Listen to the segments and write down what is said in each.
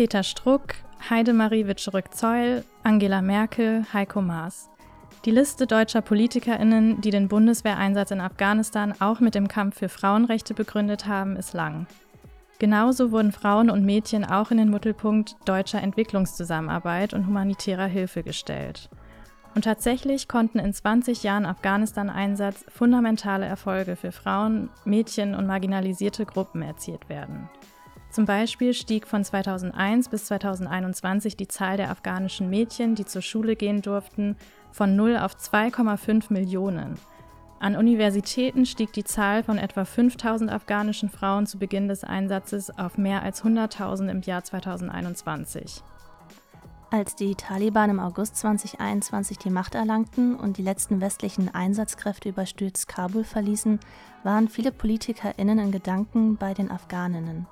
Peter Struck, Heidemarie Witscherick-Zeul, Angela Merkel, Heiko Maas. Die Liste deutscher PolitikerInnen, die den Bundeswehreinsatz in Afghanistan auch mit dem Kampf für Frauenrechte begründet haben, ist lang. Genauso wurden Frauen und Mädchen auch in den Mittelpunkt deutscher Entwicklungszusammenarbeit und humanitärer Hilfe gestellt. Und tatsächlich konnten in 20 Jahren Afghanistan-Einsatz fundamentale Erfolge für Frauen, Mädchen und marginalisierte Gruppen erzielt werden. Zum Beispiel stieg von 2001 bis 2021 die Zahl der afghanischen Mädchen, die zur Schule gehen durften, von 0 auf 2,5 Millionen. An Universitäten stieg die Zahl von etwa 5000 afghanischen Frauen zu Beginn des Einsatzes auf mehr als 100.000 im Jahr 2021. Als die Taliban im August 2021 die Macht erlangten und die letzten westlichen Einsatzkräfte überstürzt Kabul verließen, waren viele PolitikerInnen in Gedanken bei den Afghaninnen.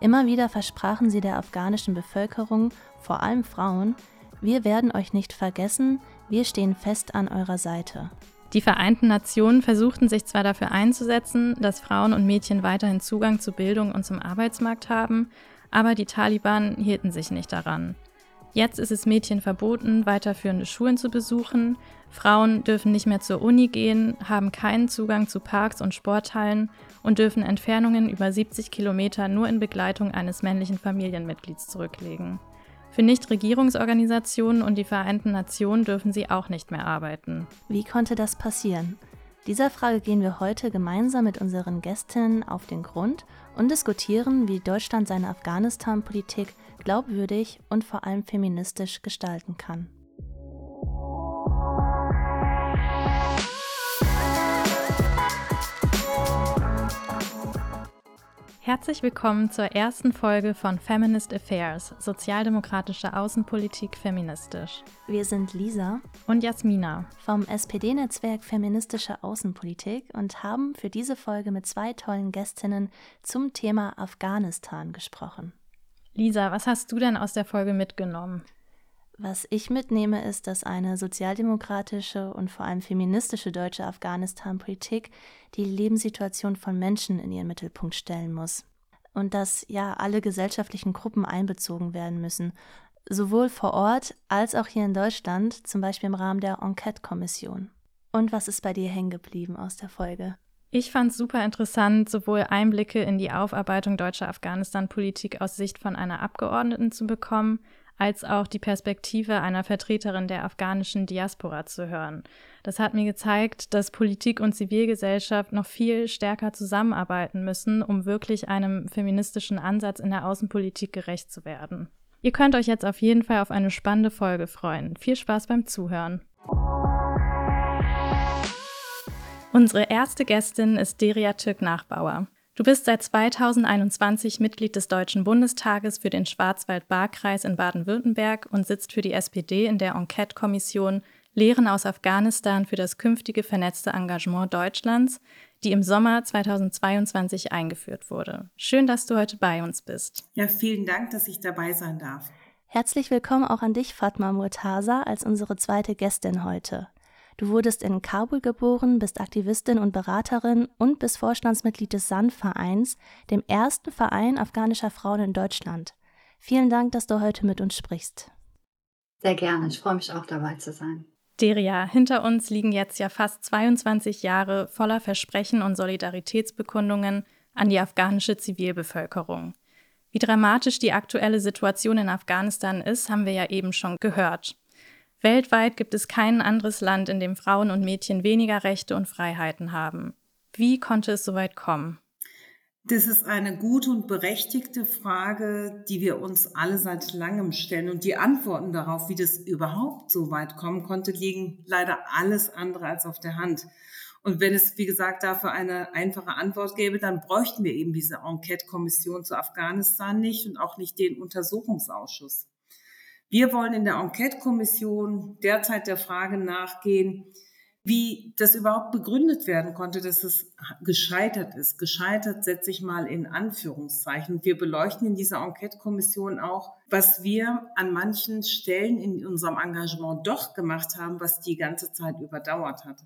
Immer wieder versprachen sie der afghanischen Bevölkerung, vor allem Frauen, wir werden euch nicht vergessen, wir stehen fest an eurer Seite. Die Vereinten Nationen versuchten sich zwar dafür einzusetzen, dass Frauen und Mädchen weiterhin Zugang zu Bildung und zum Arbeitsmarkt haben, aber die Taliban hielten sich nicht daran. Jetzt ist es Mädchen verboten, weiterführende Schulen zu besuchen, Frauen dürfen nicht mehr zur Uni gehen, haben keinen Zugang zu Parks und Sporthallen und dürfen Entfernungen über 70 Kilometer nur in Begleitung eines männlichen Familienmitglieds zurücklegen. Für Nichtregierungsorganisationen und die Vereinten Nationen dürfen sie auch nicht mehr arbeiten. Wie konnte das passieren? Dieser Frage gehen wir heute gemeinsam mit unseren Gästinnen auf den Grund und diskutieren, wie Deutschland seine Afghanistan-Politik glaubwürdig und vor allem feministisch gestalten kann. Herzlich willkommen zur ersten Folge von Feminist Affairs, sozialdemokratische Außenpolitik feministisch. Wir sind Lisa und Jasmina vom SPD-Netzwerk Feministische Außenpolitik und haben für diese Folge mit zwei tollen Gästinnen zum Thema Afghanistan gesprochen. Lisa, was hast du denn aus der Folge mitgenommen? Was ich mitnehme, ist, dass eine sozialdemokratische und vor allem feministische deutsche Afghanistan-Politik die Lebenssituation von Menschen in ihren Mittelpunkt stellen muss. Und dass ja alle gesellschaftlichen Gruppen einbezogen werden müssen, sowohl vor Ort als auch hier in Deutschland, zum Beispiel im Rahmen der Enquete-Kommission. Und was ist bei dir hängen geblieben aus der Folge? Ich fand es super interessant, sowohl Einblicke in die Aufarbeitung deutscher Afghanistan-Politik aus Sicht von einer Abgeordneten zu bekommen, als auch die Perspektive einer Vertreterin der afghanischen Diaspora zu hören. Das hat mir gezeigt, dass Politik und Zivilgesellschaft noch viel stärker zusammenarbeiten müssen, um wirklich einem feministischen Ansatz in der Außenpolitik gerecht zu werden. Ihr könnt euch jetzt auf jeden Fall auf eine spannende Folge freuen. Viel Spaß beim Zuhören. Unsere erste Gästin ist Deria Türk-Nachbauer. Du bist seit 2021 Mitglied des Deutschen Bundestages für den Schwarzwald-Baar-Kreis in Baden-Württemberg und sitzt für die SPD in der Enquete-Kommission Lehren aus Afghanistan für das künftige vernetzte Engagement Deutschlands, die im Sommer 2022 eingeführt wurde. Schön, dass du heute bei uns bist. Ja, vielen Dank, dass ich dabei sein darf. Herzlich willkommen auch an dich, Fatma Murtaza, als unsere zweite Gästin heute. Du wurdest in Kabul geboren, bist Aktivistin und Beraterin und bist Vorstandsmitglied des SAN-Vereins, dem ersten Verein afghanischer Frauen in Deutschland. Vielen Dank, dass du heute mit uns sprichst. Sehr gerne, ich freue mich auch dabei zu sein. Deria, hinter uns liegen jetzt ja fast 22 Jahre voller Versprechen und Solidaritätsbekundungen an die afghanische Zivilbevölkerung. Wie dramatisch die aktuelle Situation in Afghanistan ist, haben wir ja eben schon gehört. Weltweit gibt es kein anderes Land, in dem Frauen und Mädchen weniger Rechte und Freiheiten haben. Wie konnte es so weit kommen? Das ist eine gute und berechtigte Frage, die wir uns alle seit langem stellen. Und die Antworten darauf, wie das überhaupt so weit kommen konnte, liegen leider alles andere als auf der Hand. Und wenn es, wie gesagt, dafür eine einfache Antwort gäbe, dann bräuchten wir eben diese Enquete-Kommission zu Afghanistan nicht und auch nicht den Untersuchungsausschuss. Wir wollen in der Enquete-Kommission derzeit der Frage nachgehen, wie das überhaupt begründet werden konnte, dass es gescheitert ist. Gescheitert setze ich mal in Anführungszeichen. Wir beleuchten in dieser Enquete-Kommission auch, was wir an manchen Stellen in unserem Engagement doch gemacht haben, was die ganze Zeit überdauert hat.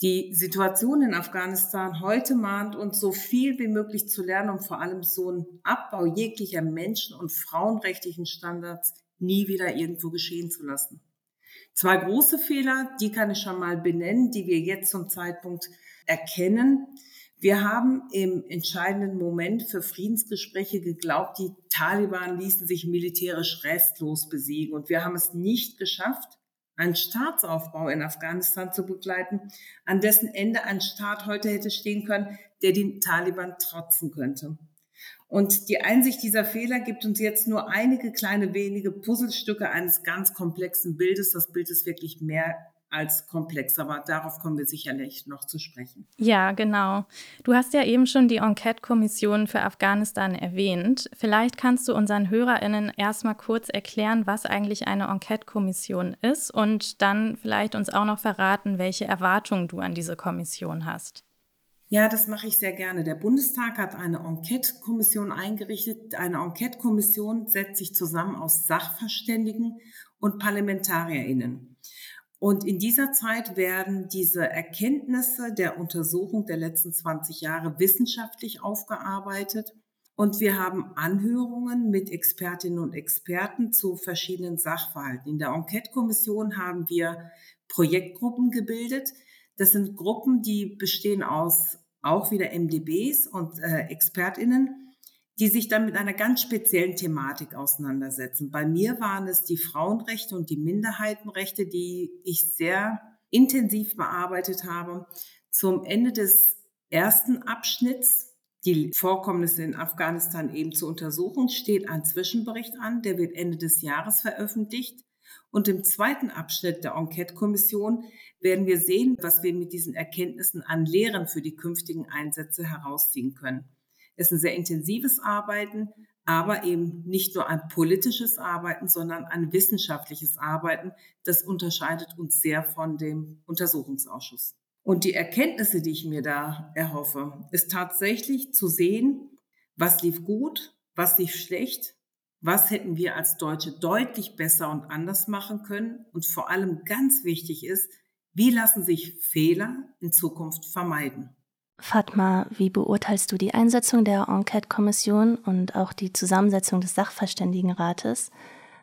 Die Situation in Afghanistan heute mahnt uns, so viel wie möglich zu lernen und vor allem so einen Abbau jeglicher Menschen- und frauenrechtlichen Standards nie wieder irgendwo geschehen zu lassen. Zwei große Fehler, die kann ich schon mal benennen, die wir jetzt zum Zeitpunkt erkennen. Wir haben im entscheidenden Moment für Friedensgespräche geglaubt, die Taliban ließen sich militärisch restlos besiegen und wir haben es nicht geschafft, einen Staatsaufbau in Afghanistan zu begleiten, an dessen Ende ein Staat heute hätte stehen können, der den Taliban trotzen könnte. Und die Einsicht dieser Fehler gibt uns jetzt nur einige kleine wenige Puzzlestücke eines ganz komplexen Bildes. Das Bild ist wirklich mehr als komplex, aber darauf kommen wir sicherlich noch zu sprechen. Ja, genau. Du hast ja eben schon die Enquete-Kommission für Afghanistan erwähnt. Vielleicht kannst du unseren HörerInnen erstmal kurz erklären, was eigentlich eine Enquete-Kommission ist und dann vielleicht uns auch noch verraten, welche Erwartungen du an diese Kommission hast. Ja, das mache ich sehr gerne. Der Bundestag hat eine Enquete-Kommission eingerichtet. Eine Enquete-Kommission setzt sich zusammen aus Sachverständigen und ParlamentarierInnen. Und in dieser Zeit werden diese Erkenntnisse der Untersuchung der letzten 20 Jahre wissenschaftlich aufgearbeitet. Und wir haben Anhörungen mit Expertinnen und Experten zu verschiedenen Sachverhalten. In der Enquete-Kommission haben wir Projektgruppen gebildet. Das sind Gruppen, die bestehen aus auch wieder MDBs und äh, Expertinnen, die sich dann mit einer ganz speziellen Thematik auseinandersetzen. Bei mir waren es die Frauenrechte und die Minderheitenrechte, die ich sehr intensiv bearbeitet habe. Zum Ende des ersten Abschnitts, die Vorkommnisse in Afghanistan eben zu untersuchen, steht ein Zwischenbericht an, der wird Ende des Jahres veröffentlicht. Und im zweiten Abschnitt der Enquete-Kommission werden wir sehen, was wir mit diesen Erkenntnissen an Lehren für die künftigen Einsätze herausziehen können ist ein sehr intensives Arbeiten, aber eben nicht nur ein politisches Arbeiten, sondern ein wissenschaftliches Arbeiten. Das unterscheidet uns sehr von dem Untersuchungsausschuss. Und die Erkenntnisse, die ich mir da erhoffe, ist tatsächlich zu sehen, was lief gut, was lief schlecht, was hätten wir als Deutsche deutlich besser und anders machen können. Und vor allem ganz wichtig ist, wie lassen sich Fehler in Zukunft vermeiden. Fatma, wie beurteilst du die Einsetzung der Enquete-Kommission und auch die Zusammensetzung des Sachverständigenrates?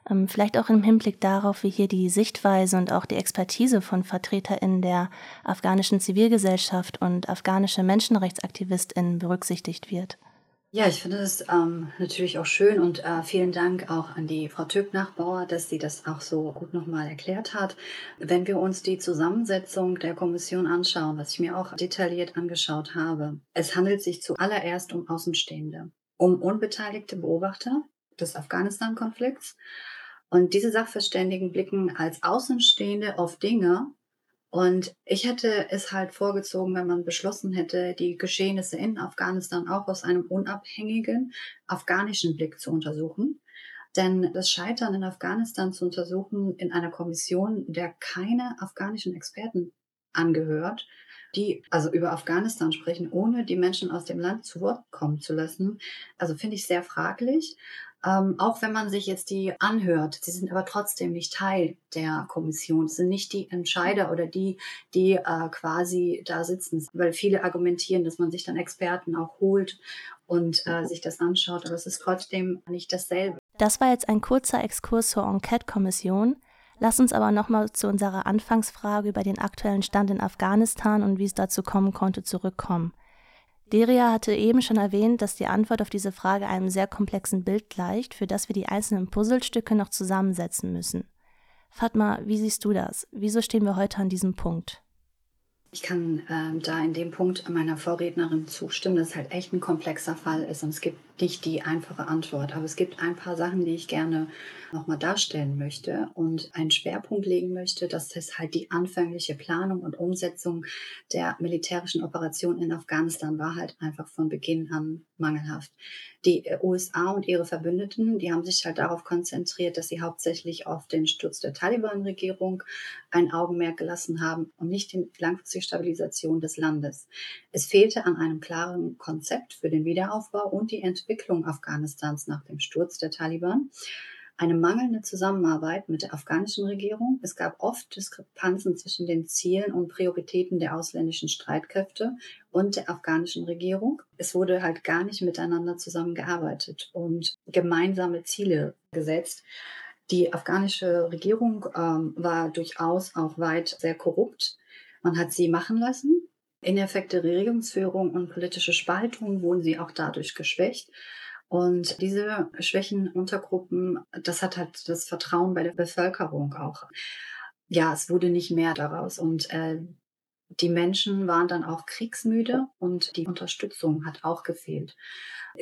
Ähm, vielleicht auch im Hinblick darauf, wie hier die Sichtweise und auch die Expertise von VertreterInnen der afghanischen Zivilgesellschaft und afghanische MenschenrechtsaktivistInnen berücksichtigt wird. Ja, ich finde es ähm, natürlich auch schön und äh, vielen Dank auch an die Frau Töb-Nachbauer, dass sie das auch so gut nochmal erklärt hat. Wenn wir uns die Zusammensetzung der Kommission anschauen, was ich mir auch detailliert angeschaut habe, es handelt sich zuallererst um Außenstehende, um unbeteiligte Beobachter des Afghanistan-Konflikts. Und diese Sachverständigen blicken als Außenstehende auf Dinge, und ich hätte es halt vorgezogen, wenn man beschlossen hätte, die Geschehnisse in Afghanistan auch aus einem unabhängigen afghanischen Blick zu untersuchen. Denn das Scheitern in Afghanistan zu untersuchen in einer Kommission, der keine afghanischen Experten angehört, die also über Afghanistan sprechen, ohne die Menschen aus dem Land zu Wort kommen zu lassen, also finde ich sehr fraglich. Ähm, auch wenn man sich jetzt die anhört, sie sind aber trotzdem nicht Teil der Kommission, es sind nicht die Entscheider oder die, die äh, quasi da sitzen, weil viele argumentieren, dass man sich dann Experten auch holt und äh, sich das anschaut, aber es ist trotzdem nicht dasselbe. Das war jetzt ein kurzer Exkurs zur Enquete-Kommission. Lass uns aber nochmal zu unserer Anfangsfrage über den aktuellen Stand in Afghanistan und wie es dazu kommen konnte zurückkommen. Deria hatte eben schon erwähnt, dass die Antwort auf diese Frage einem sehr komplexen Bild gleicht, für das wir die einzelnen Puzzlestücke noch zusammensetzen müssen. Fatma, wie siehst du das? Wieso stehen wir heute an diesem Punkt? Ich kann äh, da in dem Punkt meiner Vorrednerin zustimmen, dass es halt echt ein komplexer Fall ist und es gibt nicht die einfache Antwort. Aber es gibt ein paar Sachen, die ich gerne nochmal darstellen möchte und einen Schwerpunkt legen möchte. Das ist halt die anfängliche Planung und Umsetzung der militärischen Operation in Afghanistan war halt einfach von Beginn an mangelhaft. Die USA und ihre Verbündeten, die haben sich halt darauf konzentriert, dass sie hauptsächlich auf den Sturz der Taliban-Regierung ein Augenmerk gelassen haben und nicht die langfristige Stabilisation des Landes. Es fehlte an einem klaren Konzept für den Wiederaufbau und die Entwicklung Afghanistans nach dem Sturz der Taliban. eine mangelnde Zusammenarbeit mit der afghanischen Regierung. Es gab oft Diskrepanzen zwischen den Zielen und Prioritäten der ausländischen Streitkräfte und der afghanischen Regierung. Es wurde halt gar nicht miteinander zusammengearbeitet und gemeinsame Ziele gesetzt. Die afghanische Regierung ähm, war durchaus auch weit sehr korrupt. Man hat sie machen lassen. Ineffekte Regierungsführung und politische Spaltung wurden sie auch dadurch geschwächt. Und diese Schwächenuntergruppen, das hat halt das Vertrauen bei der Bevölkerung auch. Ja, es wurde nicht mehr daraus. Und äh, die Menschen waren dann auch kriegsmüde und die Unterstützung hat auch gefehlt.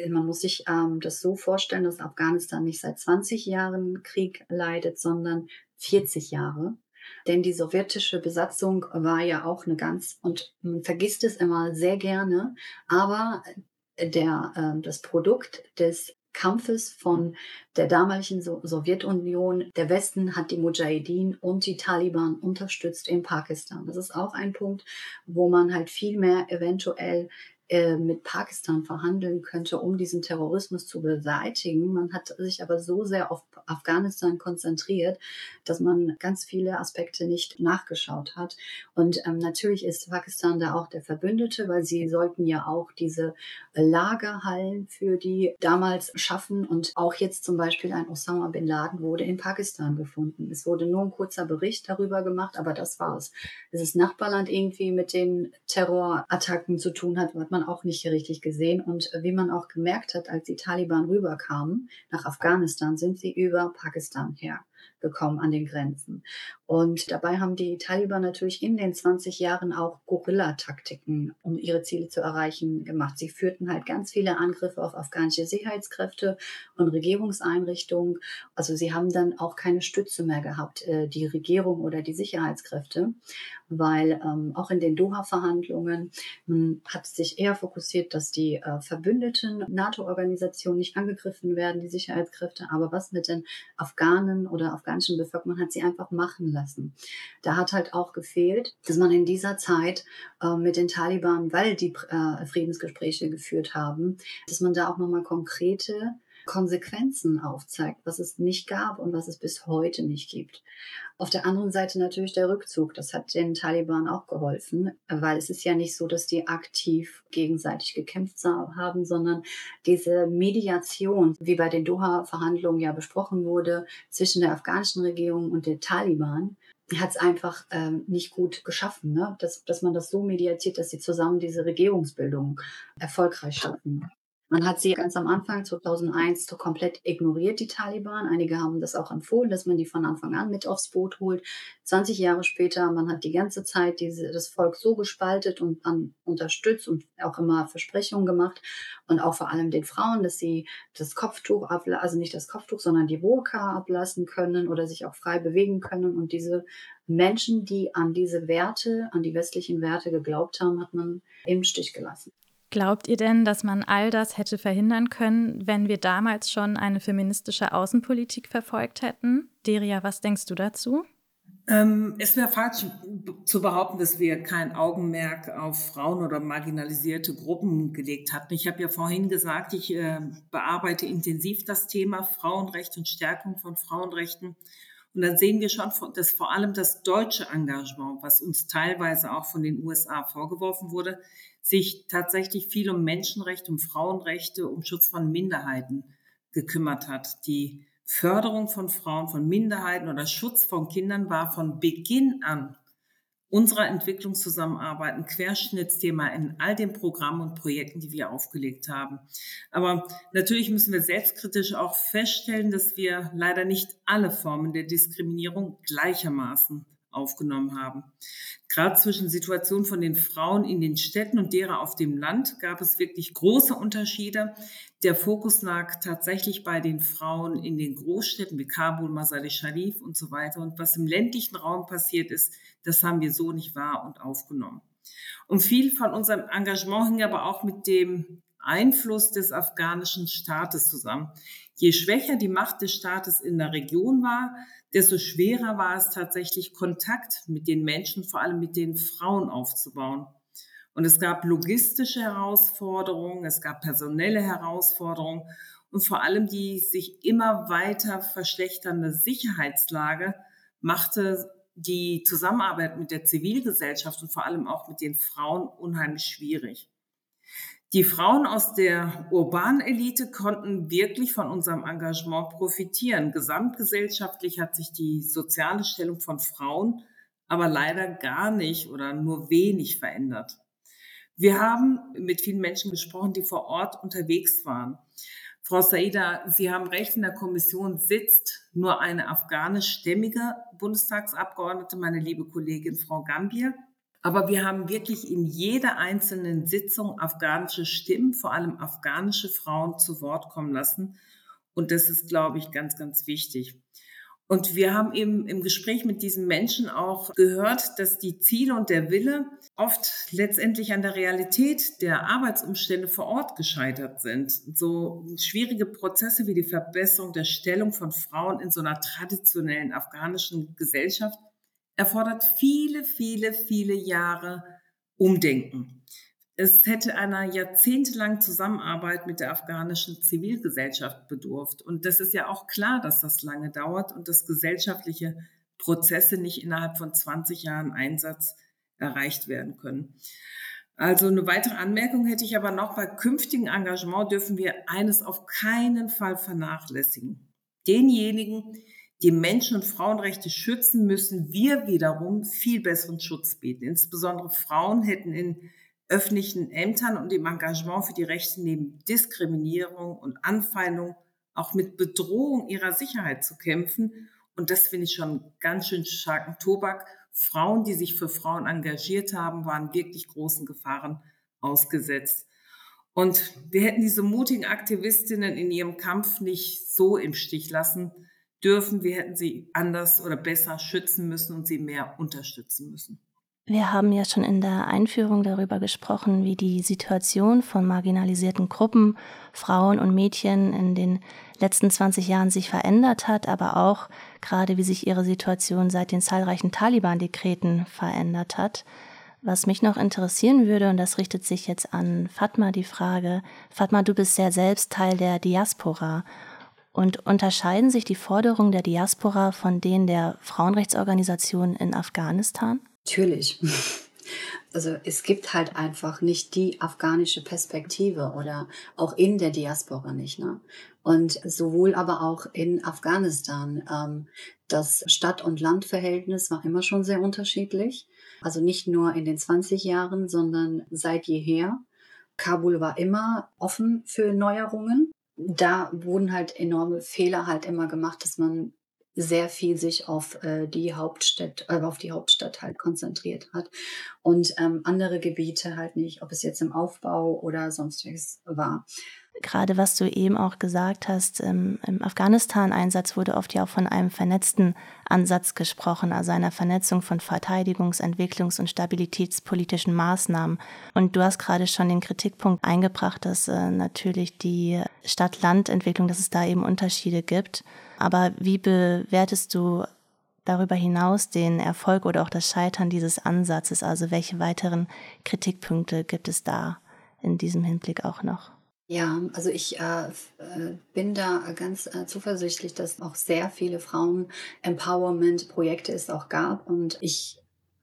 Man muss sich ähm, das so vorstellen, dass Afghanistan nicht seit 20 Jahren Krieg leidet, sondern 40 Jahre. Denn die sowjetische Besatzung war ja auch eine ganz, und man vergisst es immer sehr gerne, aber der, äh, das Produkt des Kampfes von der damaligen so Sowjetunion. Der Westen hat die Mujahideen und die Taliban unterstützt in Pakistan. Das ist auch ein Punkt, wo man halt viel mehr eventuell äh, mit Pakistan verhandeln könnte, um diesen Terrorismus zu beseitigen. Man hat sich aber so sehr auf Afghanistan konzentriert, dass man ganz viele Aspekte nicht nachgeschaut hat. Und ähm, natürlich ist Pakistan da auch der Verbündete, weil sie sollten ja auch diese Lagerhallen für die damals schaffen. Und auch jetzt zum Beispiel ein Osama bin Laden wurde in Pakistan gefunden. Es wurde nur ein kurzer Bericht darüber gemacht, aber das war's. Dass das Nachbarland irgendwie mit den Terrorattacken zu tun hat, hat man auch nicht richtig gesehen. Und wie man auch gemerkt hat, als die Taliban rüberkamen nach Afghanistan, sind sie über Pakistan her gekommen an den Grenzen. Und dabei haben die Taliban natürlich in den 20 Jahren auch Guerilla-Taktiken, um ihre Ziele zu erreichen, gemacht. Sie führten halt ganz viele Angriffe auf afghanische Sicherheitskräfte und Regierungseinrichtungen. Also sie haben dann auch keine Stütze mehr gehabt, äh, die Regierung oder die Sicherheitskräfte, weil ähm, auch in den Doha-Verhandlungen hat sich eher fokussiert, dass die äh, verbündeten NATO-Organisationen nicht angegriffen werden, die Sicherheitskräfte. Aber was mit den Afghanen oder afghanischen Bevölkerung, hat sie einfach machen lassen. Da hat halt auch gefehlt, dass man in dieser Zeit äh, mit den Taliban, weil die äh, Friedensgespräche geführt haben, dass man da auch nochmal konkrete Konsequenzen aufzeigt, was es nicht gab und was es bis heute nicht gibt. Auf der anderen Seite natürlich der Rückzug. Das hat den Taliban auch geholfen, weil es ist ja nicht so, dass die aktiv gegenseitig gekämpft haben, sondern diese Mediation, wie bei den Doha-Verhandlungen ja besprochen wurde, zwischen der afghanischen Regierung und der Taliban, hat es einfach ähm, nicht gut geschaffen, ne? dass, dass man das so mediatiert, dass sie zusammen diese Regierungsbildung erfolgreich schaffen. Man hat sie ganz am Anfang 2001 so komplett ignoriert, die Taliban. Einige haben das auch empfohlen, dass man die von Anfang an mit aufs Boot holt. 20 Jahre später, man hat die ganze Zeit diese, das Volk so gespaltet und an, unterstützt und auch immer Versprechungen gemacht und auch vor allem den Frauen, dass sie das Kopftuch ablassen, also nicht das Kopftuch, sondern die Burka ablassen können oder sich auch frei bewegen können. Und diese Menschen, die an diese Werte, an die westlichen Werte geglaubt haben, hat man im Stich gelassen. Glaubt ihr denn, dass man all das hätte verhindern können, wenn wir damals schon eine feministische Außenpolitik verfolgt hätten? Deria, was denkst du dazu? Ähm, es wäre falsch zu behaupten, dass wir kein Augenmerk auf Frauen oder marginalisierte Gruppen gelegt hatten. Ich habe ja vorhin gesagt, ich äh, bearbeite intensiv das Thema Frauenrecht und Stärkung von Frauenrechten. Und dann sehen wir schon, dass vor allem das deutsche Engagement, was uns teilweise auch von den USA vorgeworfen wurde, sich tatsächlich viel um Menschenrechte, um Frauenrechte, um Schutz von Minderheiten gekümmert hat. Die Förderung von Frauen, von Minderheiten oder Schutz von Kindern war von Beginn an unserer Entwicklungszusammenarbeit ein Querschnittsthema in all den Programmen und Projekten, die wir aufgelegt haben. Aber natürlich müssen wir selbstkritisch auch feststellen, dass wir leider nicht alle Formen der Diskriminierung gleichermaßen aufgenommen haben. Gerade zwischen Situationen von den Frauen in den Städten und derer auf dem Land gab es wirklich große Unterschiede. Der Fokus lag tatsächlich bei den Frauen in den Großstädten wie Kabul, Masari Sharif und so weiter. Und was im ländlichen Raum passiert ist, das haben wir so nicht wahr und aufgenommen. Und viel von unserem Engagement hing aber auch mit dem Einfluss des afghanischen Staates zusammen. Je schwächer die Macht des Staates in der Region war, desto schwerer war es tatsächlich, Kontakt mit den Menschen, vor allem mit den Frauen aufzubauen. Und es gab logistische Herausforderungen, es gab personelle Herausforderungen. und vor allem die sich immer weiter verschlechternde Sicherheitslage machte die Zusammenarbeit mit der Zivilgesellschaft und vor allem auch mit den Frauen unheimlich schwierig. Die Frauen aus der urbanen Elite konnten wirklich von unserem Engagement profitieren. Gesamtgesellschaftlich hat sich die soziale Stellung von Frauen aber leider gar nicht oder nur wenig verändert. Wir haben mit vielen Menschen gesprochen, die vor Ort unterwegs waren. Frau Saida, Sie haben recht, in der Kommission sitzt nur eine afghanischstämmige Bundestagsabgeordnete, meine liebe Kollegin Frau Gambier. Aber wir haben wirklich in jeder einzelnen Sitzung afghanische Stimmen, vor allem afghanische Frauen zu Wort kommen lassen. Und das ist, glaube ich, ganz, ganz wichtig. Und wir haben eben im Gespräch mit diesen Menschen auch gehört, dass die Ziele und der Wille oft letztendlich an der Realität der Arbeitsumstände vor Ort gescheitert sind. So schwierige Prozesse wie die Verbesserung der Stellung von Frauen in so einer traditionellen afghanischen Gesellschaft erfordert viele, viele, viele Jahre Umdenken. Es hätte einer jahrzehntelangen Zusammenarbeit mit der afghanischen Zivilgesellschaft bedurft. Und das ist ja auch klar, dass das lange dauert und dass gesellschaftliche Prozesse nicht innerhalb von 20 Jahren Einsatz erreicht werden können. Also eine weitere Anmerkung hätte ich aber noch, bei künftigem Engagement dürfen wir eines auf keinen Fall vernachlässigen. Denjenigen, die Menschen- und Frauenrechte schützen, müssen wir wiederum viel besseren Schutz bieten. Insbesondere Frauen hätten in öffentlichen Ämtern und im Engagement für die Rechte neben Diskriminierung und Anfeindung auch mit Bedrohung ihrer Sicherheit zu kämpfen. Und das finde ich schon ganz schön starken Tobak. Frauen, die sich für Frauen engagiert haben, waren wirklich großen Gefahren ausgesetzt. Und wir hätten diese mutigen Aktivistinnen in ihrem Kampf nicht so im Stich lassen dürfen. Wir hätten sie anders oder besser schützen müssen und sie mehr unterstützen müssen. Wir haben ja schon in der Einführung darüber gesprochen, wie die Situation von marginalisierten Gruppen, Frauen und Mädchen in den letzten 20 Jahren sich verändert hat, aber auch gerade wie sich ihre Situation seit den zahlreichen Taliban-Dekreten verändert hat. Was mich noch interessieren würde, und das richtet sich jetzt an Fatma die Frage, Fatma, du bist ja selbst Teil der Diaspora und unterscheiden sich die Forderungen der Diaspora von denen der Frauenrechtsorganisationen in Afghanistan? Natürlich. Also es gibt halt einfach nicht die afghanische Perspektive oder auch in der Diaspora nicht. Ne? Und sowohl aber auch in Afghanistan. Ähm, das Stadt- und Landverhältnis war immer schon sehr unterschiedlich. Also nicht nur in den 20 Jahren, sondern seit jeher. Kabul war immer offen für Neuerungen da wurden halt enorme Fehler halt immer gemacht, dass man sehr viel sich auf äh, die Hauptstadt, äh, auf die Hauptstadt halt konzentriert hat und ähm, andere Gebiete halt nicht, ob es jetzt im Aufbau oder sonstiges war. Gerade was du eben auch gesagt hast, im, im Afghanistan-Einsatz wurde oft ja auch von einem vernetzten Ansatz gesprochen, also einer Vernetzung von Verteidigungs-, Entwicklungs- und stabilitätspolitischen Maßnahmen. Und du hast gerade schon den Kritikpunkt eingebracht, dass äh, natürlich die Stadt-Land-Entwicklung, dass es da eben Unterschiede gibt. Aber wie bewertest du darüber hinaus den Erfolg oder auch das Scheitern dieses Ansatzes? Also welche weiteren Kritikpunkte gibt es da in diesem Hinblick auch noch? Ja, also ich äh, äh, bin da ganz äh, zuversichtlich, dass auch sehr viele Frauen-Empowerment-Projekte es auch gab. Und ich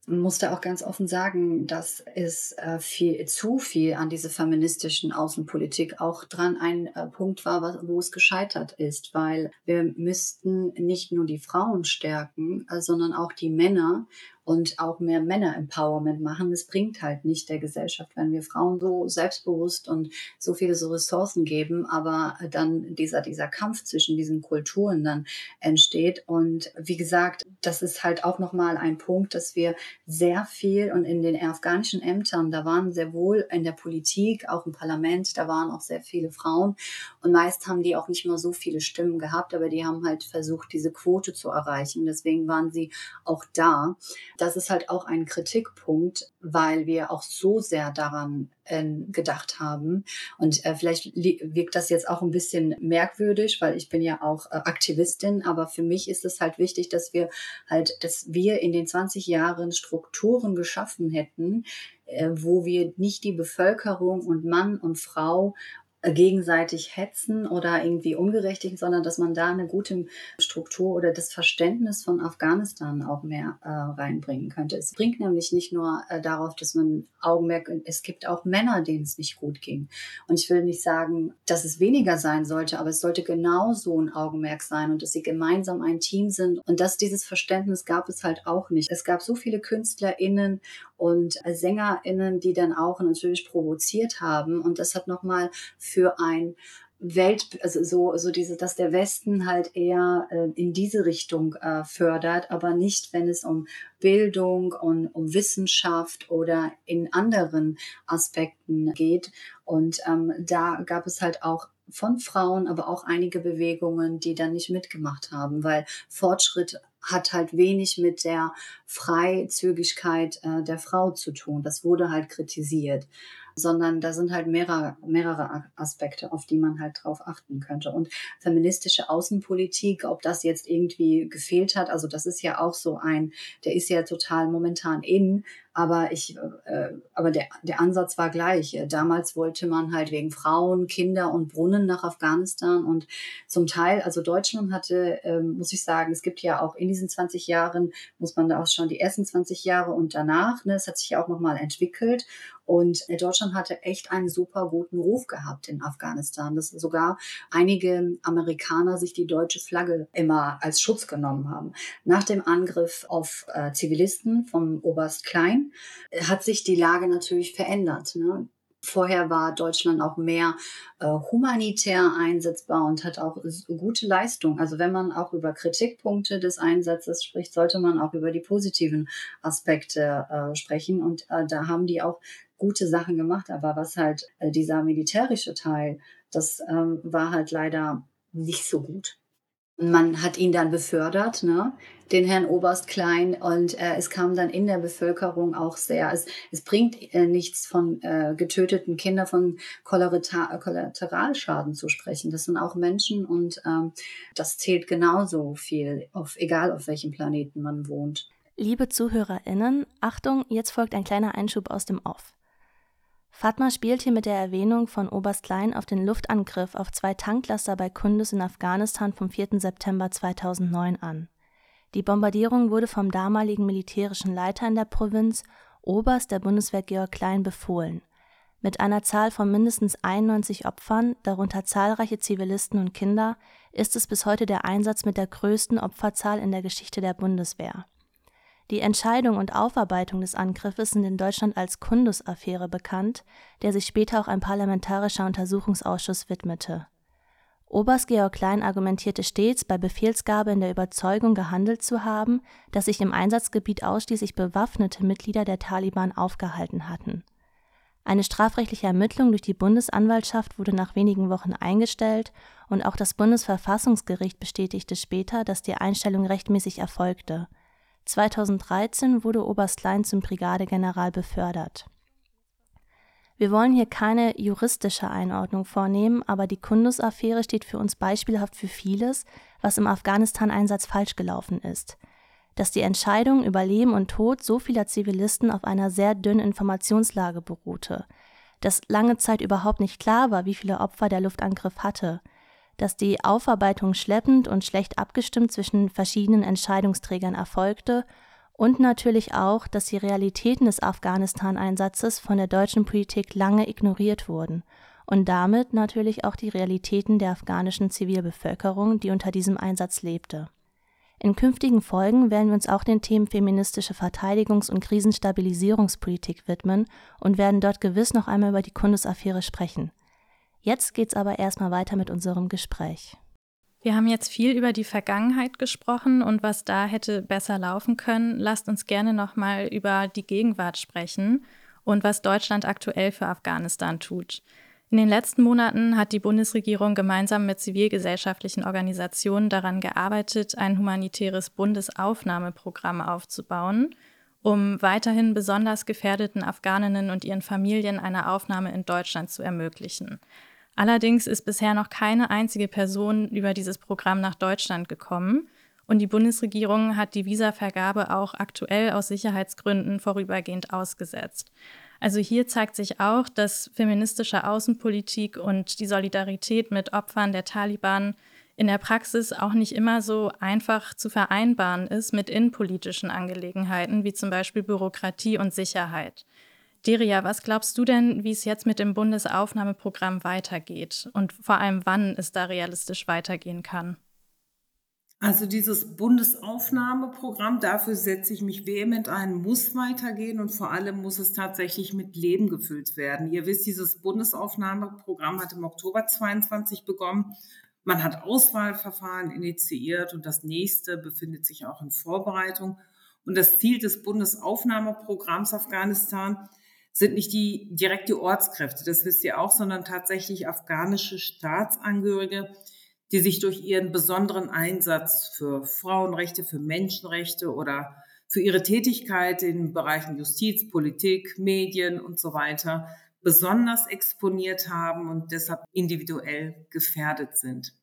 musste auch ganz offen sagen, dass es äh, viel zu viel an diese feministischen Außenpolitik auch dran ein äh, Punkt war, was, wo es gescheitert ist, weil wir müssten nicht nur die Frauen stärken, äh, sondern auch die Männer und auch mehr Männer-Empowerment machen. Es bringt halt nicht der Gesellschaft, wenn wir Frauen so selbstbewusst und so viele so Ressourcen geben, aber dann dieser, dieser Kampf zwischen diesen Kulturen dann entsteht. Und wie gesagt, das ist halt auch nochmal ein Punkt, dass wir sehr viel und in den afghanischen Ämtern, da waren sehr wohl in der Politik, auch im Parlament, da waren auch sehr viele Frauen. Und meist haben die auch nicht mal so viele Stimmen gehabt, aber die haben halt versucht, diese Quote zu erreichen. Deswegen waren sie auch da das ist halt auch ein Kritikpunkt, weil wir auch so sehr daran äh, gedacht haben. Und äh, vielleicht wirkt das jetzt auch ein bisschen merkwürdig, weil ich bin ja auch äh, Aktivistin, aber für mich ist es halt wichtig, dass wir halt, dass wir in den 20 Jahren Strukturen geschaffen hätten, äh, wo wir nicht die Bevölkerung und Mann und Frau gegenseitig hetzen oder irgendwie ungerechtig, sondern dass man da eine gute Struktur oder das Verständnis von Afghanistan auch mehr äh, reinbringen könnte. Es bringt nämlich nicht nur äh, darauf, dass man Augenmerk, es gibt auch Männer, denen es nicht gut ging. Und ich will nicht sagen, dass es weniger sein sollte, aber es sollte genauso ein Augenmerk sein und dass sie gemeinsam ein Team sind. Und dass dieses Verständnis gab es halt auch nicht. Es gab so viele KünstlerInnen und SängerInnen, die dann auch natürlich provoziert haben. Und das hat nochmal für ein Welt, also so, so diese, dass der Westen halt eher äh, in diese Richtung äh, fördert, aber nicht, wenn es um Bildung und um Wissenschaft oder in anderen Aspekten geht. Und ähm, da gab es halt auch von Frauen, aber auch einige Bewegungen, die dann nicht mitgemacht haben, weil Fortschritt hat halt wenig mit der Freizügigkeit äh, der Frau zu tun. Das wurde halt kritisiert sondern da sind halt mehrere, mehrere Aspekte, auf die man halt drauf achten könnte. Und feministische Außenpolitik, ob das jetzt irgendwie gefehlt hat, also das ist ja auch so ein, der ist ja total momentan in, aber ich, äh, aber der, der Ansatz war gleich. Damals wollte man halt wegen Frauen, Kinder und Brunnen nach Afghanistan und zum Teil, also Deutschland hatte, ähm, muss ich sagen, es gibt ja auch in diesen 20 Jahren, muss man da auch schon die ersten 20 Jahre und danach, ne, es hat sich ja auch nochmal entwickelt und Deutschland hatte echt einen super guten Ruf gehabt in Afghanistan, dass sogar einige Amerikaner sich die deutsche Flagge immer als Schutz genommen haben. Nach dem Angriff auf äh, Zivilisten von Oberst Klein hat sich die Lage natürlich verändert. Ne? Vorher war Deutschland auch mehr äh, humanitär einsetzbar und hat auch gute Leistung. Also wenn man auch über Kritikpunkte des Einsatzes spricht, sollte man auch über die positiven Aspekte äh, sprechen. Und äh, da haben die auch gute Sachen gemacht, aber was halt äh, dieser militärische Teil, das ähm, war halt leider nicht so gut. Man hat ihn dann befördert, ne? den Herrn Oberst Klein, und äh, es kam dann in der Bevölkerung auch sehr, es, es bringt äh, nichts von äh, getöteten Kindern, von Kollateralschaden zu sprechen. Das sind auch Menschen und ähm, das zählt genauso viel, auf, egal auf welchem Planeten man wohnt. Liebe ZuhörerInnen, Achtung, jetzt folgt ein kleiner Einschub aus dem Off. Fatma spielt hier mit der Erwähnung von Oberst Klein auf den Luftangriff auf zwei Tanklaster bei Kunduz in Afghanistan vom 4. September 2009 an. Die Bombardierung wurde vom damaligen militärischen Leiter in der Provinz, Oberst der Bundeswehr Georg Klein, befohlen. Mit einer Zahl von mindestens 91 Opfern, darunter zahlreiche Zivilisten und Kinder, ist es bis heute der Einsatz mit der größten Opferzahl in der Geschichte der Bundeswehr. Die Entscheidung und Aufarbeitung des Angriffes sind in Deutschland als Kundus-Affäre bekannt, der sich später auch ein parlamentarischer Untersuchungsausschuss widmete. Oberst Georg Klein argumentierte stets, bei Befehlsgabe in der Überzeugung gehandelt zu haben, dass sich im Einsatzgebiet ausschließlich bewaffnete Mitglieder der Taliban aufgehalten hatten. Eine strafrechtliche Ermittlung durch die Bundesanwaltschaft wurde nach wenigen Wochen eingestellt und auch das Bundesverfassungsgericht bestätigte später, dass die Einstellung rechtmäßig erfolgte 2013 wurde Oberst Klein zum Brigadegeneral befördert. Wir wollen hier keine juristische Einordnung vornehmen, aber die Kundus-Affäre steht für uns beispielhaft für vieles, was im Afghanistan-Einsatz falsch gelaufen ist. Dass die Entscheidung über Leben und Tod so vieler Zivilisten auf einer sehr dünnen Informationslage beruhte, dass lange Zeit überhaupt nicht klar war, wie viele Opfer der Luftangriff hatte, dass die Aufarbeitung schleppend und schlecht abgestimmt zwischen verschiedenen Entscheidungsträgern erfolgte und natürlich auch, dass die Realitäten des Afghanistan-Einsatzes von der deutschen Politik lange ignoriert wurden und damit natürlich auch die Realitäten der afghanischen Zivilbevölkerung, die unter diesem Einsatz lebte. In künftigen Folgen werden wir uns auch den Themen feministische Verteidigungs- und Krisenstabilisierungspolitik widmen und werden dort gewiss noch einmal über die Kundesaffäre sprechen. Jetzt geht's aber erstmal weiter mit unserem Gespräch. Wir haben jetzt viel über die Vergangenheit gesprochen und was da hätte besser laufen können. Lasst uns gerne nochmal über die Gegenwart sprechen und was Deutschland aktuell für Afghanistan tut. In den letzten Monaten hat die Bundesregierung gemeinsam mit zivilgesellschaftlichen Organisationen daran gearbeitet, ein humanitäres Bundesaufnahmeprogramm aufzubauen, um weiterhin besonders gefährdeten Afghaninnen und ihren Familien eine Aufnahme in Deutschland zu ermöglichen. Allerdings ist bisher noch keine einzige Person über dieses Programm nach Deutschland gekommen und die Bundesregierung hat die Visavergabe auch aktuell aus Sicherheitsgründen vorübergehend ausgesetzt. Also hier zeigt sich auch, dass feministische Außenpolitik und die Solidarität mit Opfern der Taliban in der Praxis auch nicht immer so einfach zu vereinbaren ist mit innenpolitischen Angelegenheiten, wie zum Beispiel Bürokratie und Sicherheit. Deria, was glaubst du denn, wie es jetzt mit dem Bundesaufnahmeprogramm weitergeht und vor allem wann es da realistisch weitergehen kann? Also dieses Bundesaufnahmeprogramm, dafür setze ich mich vehement ein, muss weitergehen und vor allem muss es tatsächlich mit Leben gefüllt werden. Ihr wisst, dieses Bundesaufnahmeprogramm hat im Oktober 22 begonnen. Man hat Auswahlverfahren initiiert und das nächste befindet sich auch in Vorbereitung. Und das Ziel des Bundesaufnahmeprogramms Afghanistan sind nicht die direkte Ortskräfte, das wisst ihr auch, sondern tatsächlich afghanische Staatsangehörige, die sich durch ihren besonderen Einsatz für Frauenrechte, für Menschenrechte oder für ihre Tätigkeit in Bereichen Justiz, Politik, Medien und so weiter besonders exponiert haben und deshalb individuell gefährdet sind.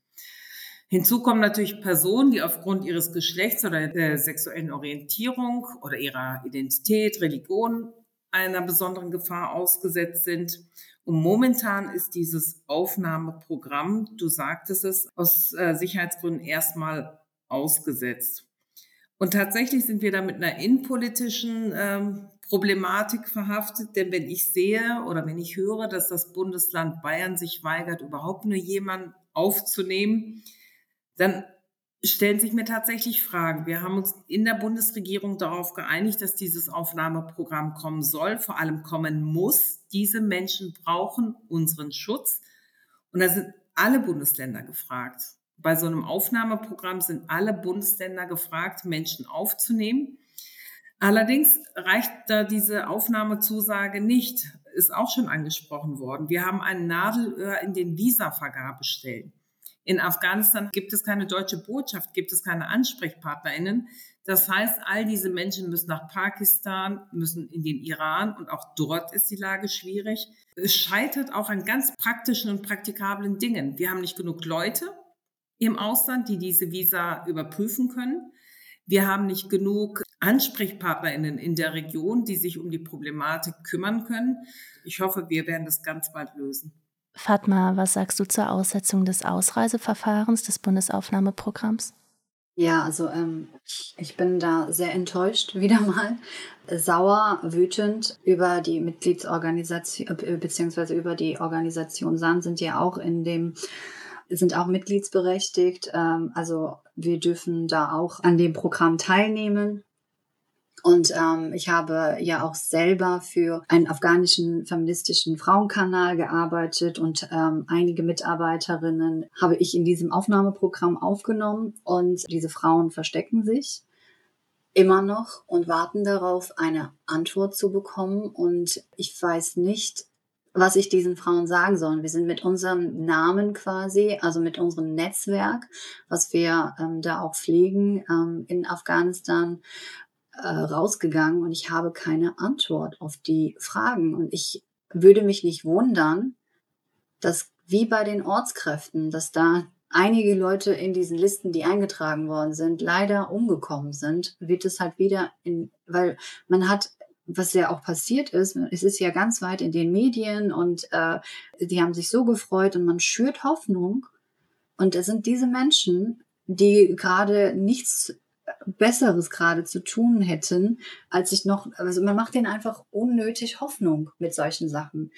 Hinzu kommen natürlich Personen, die aufgrund ihres Geschlechts oder der sexuellen Orientierung oder ihrer Identität, Religion einer besonderen Gefahr ausgesetzt sind. Und momentan ist dieses Aufnahmeprogramm, du sagtest es, aus äh, Sicherheitsgründen erstmal ausgesetzt. Und tatsächlich sind wir da mit einer innenpolitischen ähm, Problematik verhaftet, denn wenn ich sehe oder wenn ich höre, dass das Bundesland Bayern sich weigert, überhaupt nur jemanden aufzunehmen, dann stellen sich mir tatsächlich Fragen. Wir haben uns in der Bundesregierung darauf geeinigt, dass dieses Aufnahmeprogramm kommen soll, vor allem kommen muss. Diese Menschen brauchen unseren Schutz. Und da sind alle Bundesländer gefragt. Bei so einem Aufnahmeprogramm sind alle Bundesländer gefragt, Menschen aufzunehmen. Allerdings reicht da diese Aufnahmezusage nicht, ist auch schon angesprochen worden. Wir haben ein Nadelöhr in den Visavergabestellen. In Afghanistan gibt es keine deutsche Botschaft, gibt es keine Ansprechpartnerinnen. Das heißt, all diese Menschen müssen nach Pakistan, müssen in den Iran und auch dort ist die Lage schwierig. Es scheitert auch an ganz praktischen und praktikablen Dingen. Wir haben nicht genug Leute im Ausland, die diese Visa überprüfen können. Wir haben nicht genug Ansprechpartnerinnen in der Region, die sich um die Problematik kümmern können. Ich hoffe, wir werden das ganz bald lösen. Fatma, was sagst du zur Aussetzung des Ausreiseverfahrens des Bundesaufnahmeprogramms? Ja, also ähm, ich bin da sehr enttäuscht, wieder mal sauer, wütend über die Mitgliedsorganisation äh, beziehungsweise über die Organisation SAN sind ja auch in dem sind auch mitgliedsberechtigt. Ähm, also wir dürfen da auch an dem Programm teilnehmen. Und ähm, ich habe ja auch selber für einen afghanischen feministischen Frauenkanal gearbeitet und ähm, einige Mitarbeiterinnen habe ich in diesem Aufnahmeprogramm aufgenommen und diese Frauen verstecken sich immer noch und warten darauf, eine Antwort zu bekommen. Und ich weiß nicht, was ich diesen Frauen sagen soll. Wir sind mit unserem Namen quasi, also mit unserem Netzwerk, was wir ähm, da auch pflegen ähm, in Afghanistan, äh, rausgegangen und ich habe keine Antwort auf die Fragen. Und ich würde mich nicht wundern, dass wie bei den Ortskräften, dass da einige Leute in diesen Listen, die eingetragen worden sind, leider umgekommen sind, wird es halt wieder in, weil man hat, was ja auch passiert ist, es ist ja ganz weit in den Medien und äh, die haben sich so gefreut und man schürt Hoffnung. Und es sind diese Menschen, die gerade nichts Besseres gerade zu tun hätten, als ich noch, also man macht denen einfach unnötig Hoffnung mit solchen Sachen.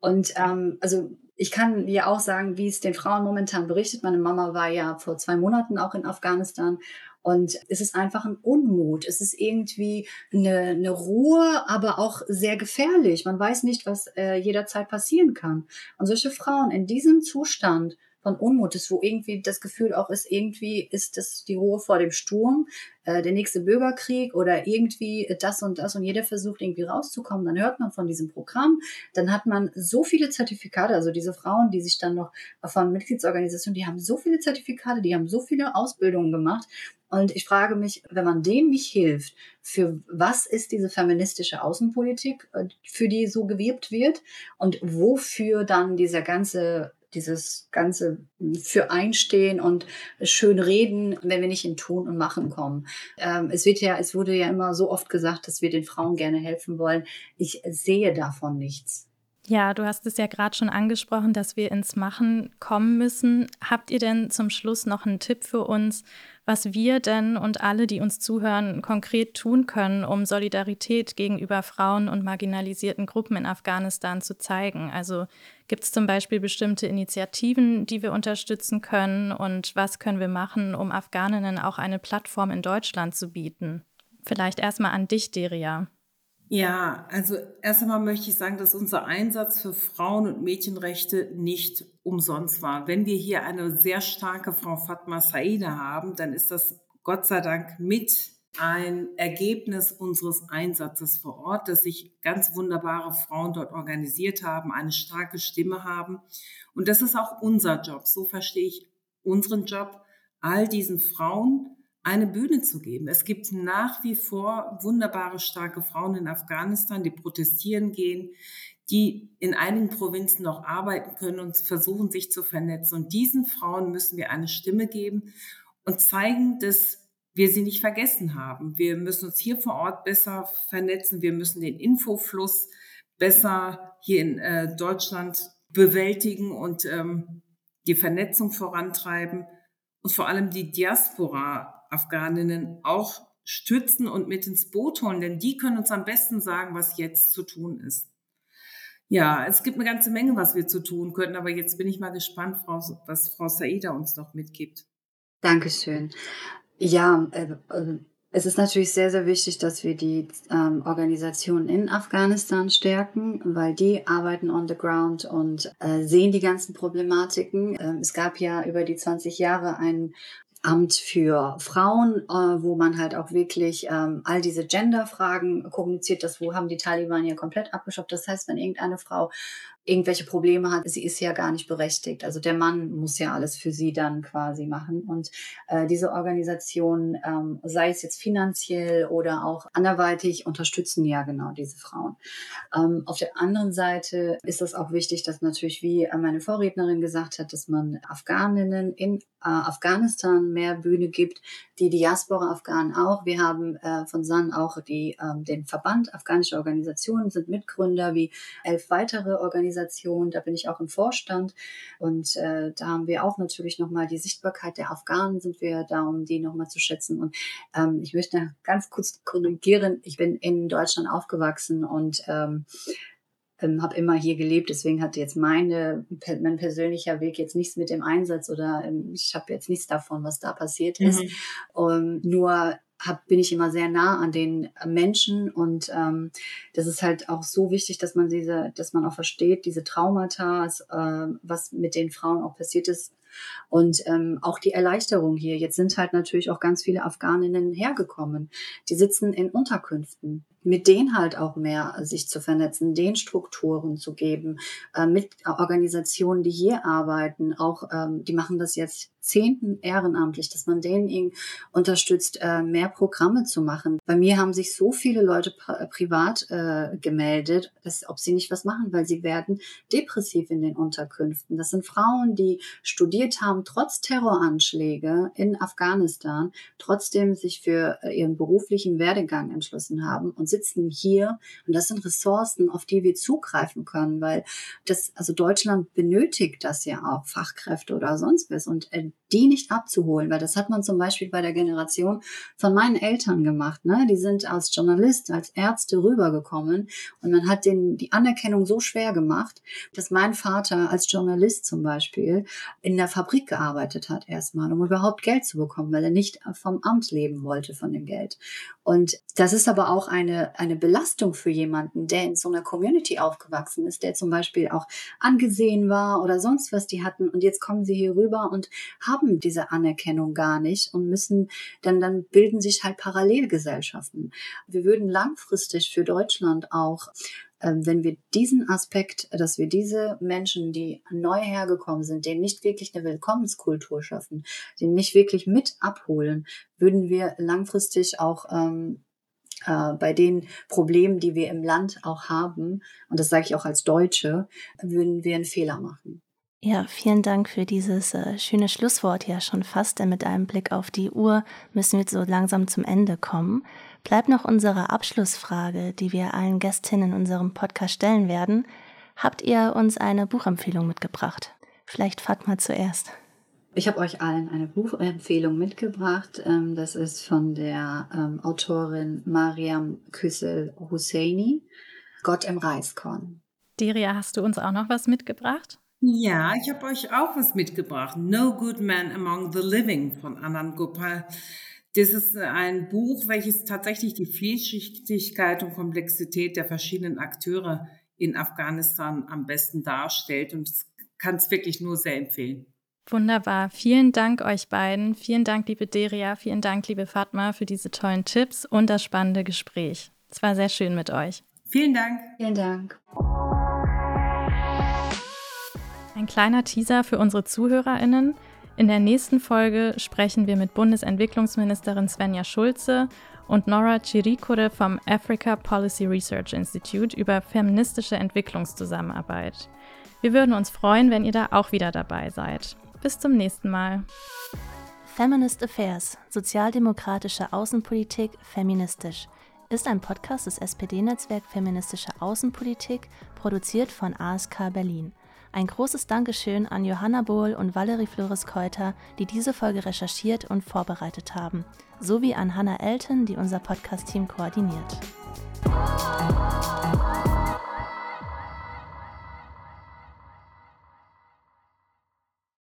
Und ähm, also ich kann ja auch sagen, wie es den Frauen momentan berichtet. Meine Mama war ja vor zwei Monaten auch in Afghanistan und es ist einfach ein Unmut. Es ist irgendwie eine, eine Ruhe, aber auch sehr gefährlich. Man weiß nicht, was äh, jederzeit passieren kann. Und solche Frauen in diesem Zustand von Unmut ist, wo irgendwie das Gefühl auch ist, irgendwie ist das die Ruhe vor dem Sturm, äh, der nächste Bürgerkrieg oder irgendwie das und das und jeder versucht irgendwie rauszukommen. Dann hört man von diesem Programm, dann hat man so viele Zertifikate, also diese Frauen, die sich dann noch von Mitgliedsorganisationen, die haben so viele Zertifikate, die haben so viele Ausbildungen gemacht. Und ich frage mich, wenn man denen nicht hilft, für was ist diese feministische Außenpolitik, äh, für die so gewirbt wird und wofür dann dieser ganze dieses ganze für einstehen und schön reden, wenn wir nicht in Tun und Machen kommen. Ähm, es wird ja, es wurde ja immer so oft gesagt, dass wir den Frauen gerne helfen wollen. Ich sehe davon nichts. Ja, du hast es ja gerade schon angesprochen, dass wir ins Machen kommen müssen. Habt ihr denn zum Schluss noch einen Tipp für uns, was wir denn und alle, die uns zuhören, konkret tun können, um Solidarität gegenüber Frauen und marginalisierten Gruppen in Afghanistan zu zeigen? Also gibt es zum Beispiel bestimmte Initiativen, die wir unterstützen können und was können wir machen, um Afghaninnen auch eine Plattform in Deutschland zu bieten? Vielleicht erstmal an dich, Deria. Ja, also erst einmal möchte ich sagen, dass unser Einsatz für Frauen- und Mädchenrechte nicht umsonst war. Wenn wir hier eine sehr starke Frau Fatma Saida haben, dann ist das Gott sei Dank mit ein Ergebnis unseres Einsatzes vor Ort, dass sich ganz wunderbare Frauen dort organisiert haben, eine starke Stimme haben. Und das ist auch unser Job. So verstehe ich unseren Job, all diesen Frauen eine Bühne zu geben. Es gibt nach wie vor wunderbare, starke Frauen in Afghanistan, die protestieren gehen, die in einigen Provinzen noch arbeiten können und versuchen, sich zu vernetzen. Und diesen Frauen müssen wir eine Stimme geben und zeigen, dass wir sie nicht vergessen haben. Wir müssen uns hier vor Ort besser vernetzen. Wir müssen den Infofluss besser hier in äh, Deutschland bewältigen und ähm, die Vernetzung vorantreiben und vor allem die Diaspora Afghaninnen auch stützen und mit ins Boot holen, denn die können uns am besten sagen, was jetzt zu tun ist. Ja, es gibt eine ganze Menge, was wir zu tun könnten, aber jetzt bin ich mal gespannt, was Frau Saida uns noch mitgibt. Dankeschön. Ja, äh, äh, es ist natürlich sehr, sehr wichtig, dass wir die ähm, Organisationen in Afghanistan stärken, weil die arbeiten on the ground und äh, sehen die ganzen Problematiken. Ähm, es gab ja über die 20 Jahre ein Amt für Frauen, äh, wo man halt auch wirklich ähm, all diese Gender-Fragen kommuniziert. Das wo haben die Taliban ja komplett abgeschafft. Das heißt, wenn irgendeine Frau irgendwelche Probleme hat, sie ist ja gar nicht berechtigt. Also der Mann muss ja alles für sie dann quasi machen. Und äh, diese Organisationen, ähm, sei es jetzt finanziell oder auch anderweitig, unterstützen ja genau diese Frauen. Ähm, auf der anderen Seite ist es auch wichtig, dass natürlich, wie meine Vorrednerin gesagt hat, dass man Afghaninnen in äh, Afghanistan mehr Bühne gibt, die Diaspora-Afghanen auch. Wir haben äh, von SAN auch die, ähm, den Verband Afghanische Organisationen, sind Mitgründer wie elf weitere Organisationen. Da bin ich auch im Vorstand. Und äh, da haben wir auch natürlich nochmal die Sichtbarkeit der Afghanen, sind wir da, um die nochmal zu schätzen. Und ähm, ich möchte ganz kurz korrigieren, ich bin in Deutschland aufgewachsen und ähm, ähm, habe immer hier gelebt, deswegen hat jetzt meine, mein persönlicher Weg jetzt nichts mit dem Einsatz oder ähm, ich habe jetzt nichts davon, was da passiert ist. Mhm. Um, nur hab, bin ich immer sehr nah an den Menschen und ähm, das ist halt auch so wichtig, dass man diese, dass man auch versteht, diese Traumata, äh, was mit den Frauen auch passiert ist, und ähm, auch die Erleichterung hier. Jetzt sind halt natürlich auch ganz viele Afghaninnen hergekommen. Die sitzen in Unterkünften. Mit denen halt auch mehr sich zu vernetzen, den Strukturen zu geben, äh, mit Organisationen, die hier arbeiten, auch ähm, die machen das jetzt Zehnten ehrenamtlich, dass man denen unterstützt, äh, mehr Programme zu machen. Bei mir haben sich so viele Leute pri privat äh, gemeldet, dass, ob sie nicht was machen, weil sie werden depressiv in den Unterkünften. Das sind Frauen, die studiert haben, trotz Terroranschläge in Afghanistan, trotzdem sich für äh, ihren beruflichen Werdegang entschlossen haben und sitzen hier. Und das sind Ressourcen, auf die wir zugreifen können, weil das, also Deutschland benötigt das ja auch, Fachkräfte oder sonst was. Und äh, die nicht abzuholen, weil das hat man zum Beispiel bei der Generation von meinen Eltern gemacht. Ne? Die sind als Journalist, als Ärzte rübergekommen und man hat den die Anerkennung so schwer gemacht, dass mein Vater als Journalist zum Beispiel in der Fabrik gearbeitet hat erstmal, um überhaupt Geld zu bekommen, weil er nicht vom Amt leben wollte von dem Geld. Und das ist aber auch eine, eine Belastung für jemanden, der in so einer Community aufgewachsen ist, der zum Beispiel auch angesehen war oder sonst was die hatten. Und jetzt kommen sie hier rüber und haben diese Anerkennung gar nicht und müssen, dann, dann bilden sich halt Parallelgesellschaften. Wir würden langfristig für Deutschland auch ähm, wenn wir diesen Aspekt, dass wir diese Menschen, die neu hergekommen sind, denen nicht wirklich eine Willkommenskultur schaffen, den nicht wirklich mit abholen, würden wir langfristig auch ähm, äh, bei den Problemen, die wir im Land auch haben, und das sage ich auch als Deutsche, würden wir einen Fehler machen. Ja, vielen Dank für dieses äh, schöne Schlusswort ja schon fast, denn mit einem Blick auf die Uhr müssen wir so langsam zum Ende kommen. Bleibt noch unsere Abschlussfrage, die wir allen Gästinnen in unserem Podcast stellen werden. Habt ihr uns eine Buchempfehlung mitgebracht? Vielleicht Fatma zuerst. Ich habe euch allen eine Buchempfehlung mitgebracht. Ähm, das ist von der ähm, Autorin Mariam Küssel Husseini, Gott im Reiskorn. Deria, hast du uns auch noch was mitgebracht? Ja, ich habe euch auch was mitgebracht. No Good Man Among the Living von Anand Gopal. Das ist ein Buch, welches tatsächlich die Vielschichtigkeit und Komplexität der verschiedenen Akteure in Afghanistan am besten darstellt und kann es wirklich nur sehr empfehlen. Wunderbar. Vielen Dank euch beiden. Vielen Dank, liebe Deria. Vielen Dank, liebe Fatma, für diese tollen Tipps und das spannende Gespräch. Es war sehr schön mit euch. Vielen Dank. Vielen Dank. Ein kleiner Teaser für unsere ZuhörerInnen. In der nächsten Folge sprechen wir mit Bundesentwicklungsministerin Svenja Schulze und Nora Chirikure vom Africa Policy Research Institute über feministische Entwicklungszusammenarbeit. Wir würden uns freuen, wenn ihr da auch wieder dabei seid. Bis zum nächsten Mal. Feminist Affairs, sozialdemokratische Außenpolitik feministisch, ist ein Podcast des SPD-Netzwerk Feministische Außenpolitik, produziert von ASK Berlin. Ein großes Dankeschön an Johanna Bohl und Valerie Flores-Keuter, die diese Folge recherchiert und vorbereitet haben, sowie an Hannah Elton, die unser Podcast-Team koordiniert.